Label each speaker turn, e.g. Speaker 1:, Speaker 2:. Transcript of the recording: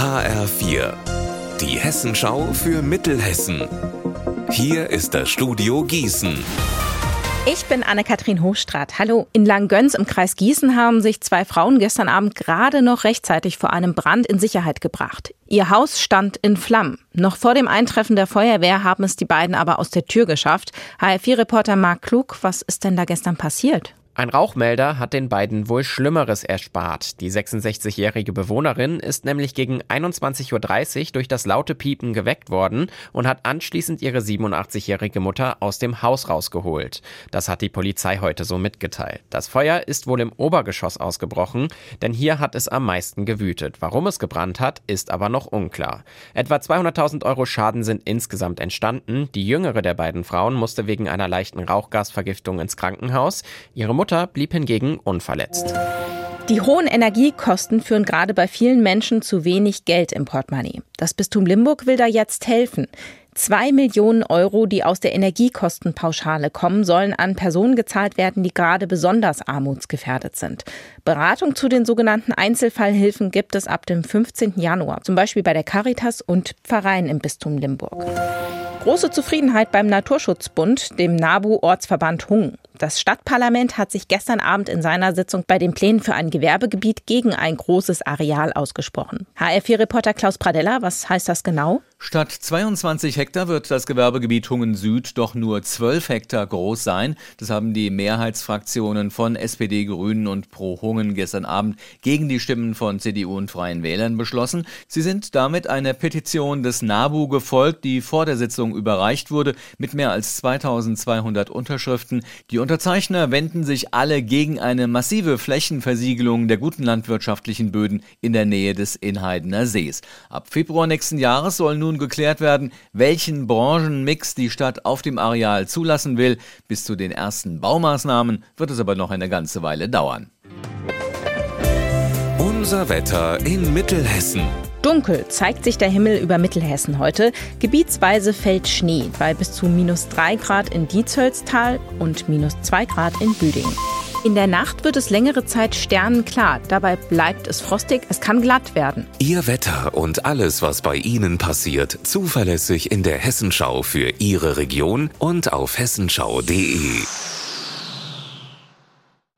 Speaker 1: HR4, die Hessenschau für Mittelhessen. Hier ist das Studio Gießen.
Speaker 2: Ich bin Anne-Kathrin Hochstrat. Hallo. In Langgöns im Kreis Gießen haben sich zwei Frauen gestern Abend gerade noch rechtzeitig vor einem Brand in Sicherheit gebracht. Ihr Haus stand in Flammen. Noch vor dem Eintreffen der Feuerwehr haben es die beiden aber aus der Tür geschafft. HR4-Reporter Marc Klug, was ist denn da gestern passiert?
Speaker 3: Ein Rauchmelder hat den beiden wohl Schlimmeres erspart. Die 66-jährige Bewohnerin ist nämlich gegen 21.30 Uhr durch das laute Piepen geweckt worden und hat anschließend ihre 87-jährige Mutter aus dem Haus rausgeholt. Das hat die Polizei heute so mitgeteilt. Das Feuer ist wohl im Obergeschoss ausgebrochen, denn hier hat es am meisten gewütet. Warum es gebrannt hat, ist aber noch unklar. Etwa 200.000 Euro Schaden sind insgesamt entstanden. Die jüngere der beiden Frauen musste wegen einer leichten Rauchgasvergiftung ins Krankenhaus. Ihre Mutter blieb hingegen unverletzt.
Speaker 2: Die hohen Energiekosten führen gerade bei vielen Menschen zu wenig Geld im Portemonnaie. Das Bistum Limburg will da jetzt helfen. Zwei Millionen Euro, die aus der Energiekostenpauschale kommen, sollen an Personen gezahlt werden, die gerade besonders armutsgefährdet sind. Beratung zu den sogenannten Einzelfallhilfen gibt es ab dem 15. Januar, zum Beispiel bei der Caritas und Pfarreien im Bistum Limburg. Große Zufriedenheit beim Naturschutzbund, dem NABU-Ortsverband Hungen. Das Stadtparlament hat sich gestern Abend in seiner Sitzung bei den Plänen für ein Gewerbegebiet gegen ein großes Areal ausgesprochen. HR4-Reporter Klaus Pradella, was heißt das genau?
Speaker 4: Statt 22 Hektar wird das Gewerbegebiet Hungen Süd doch nur 12 Hektar groß sein. Das haben die Mehrheitsfraktionen von SPD, Grünen und Pro Hungen gestern Abend gegen die Stimmen von CDU und Freien Wählern beschlossen. Sie sind damit einer Petition des NABU gefolgt, die vor der Sitzung überreicht wurde, mit mehr als 2200 Unterschriften. Die Unterzeichner wenden sich alle gegen eine massive Flächenversiegelung der guten landwirtschaftlichen Böden in der Nähe des Inheidener Sees. Ab Februar nächsten Jahres soll nun geklärt werden, welchen Branchenmix die Stadt auf dem Areal zulassen will. Bis zu den ersten Baumaßnahmen wird es aber noch eine ganze Weile dauern.
Speaker 1: Unser Wetter in Mittelhessen.
Speaker 2: Dunkel zeigt sich der Himmel über Mittelhessen heute. Gebietsweise fällt Schnee bei bis zu minus 3 Grad in Diezölztal und minus 2 Grad in Büdingen. In der Nacht wird es längere Zeit sternenklar. Dabei bleibt es frostig, es kann glatt werden.
Speaker 1: Ihr Wetter und alles, was bei Ihnen passiert, zuverlässig in der Hessenschau für Ihre Region und auf hessenschau.de.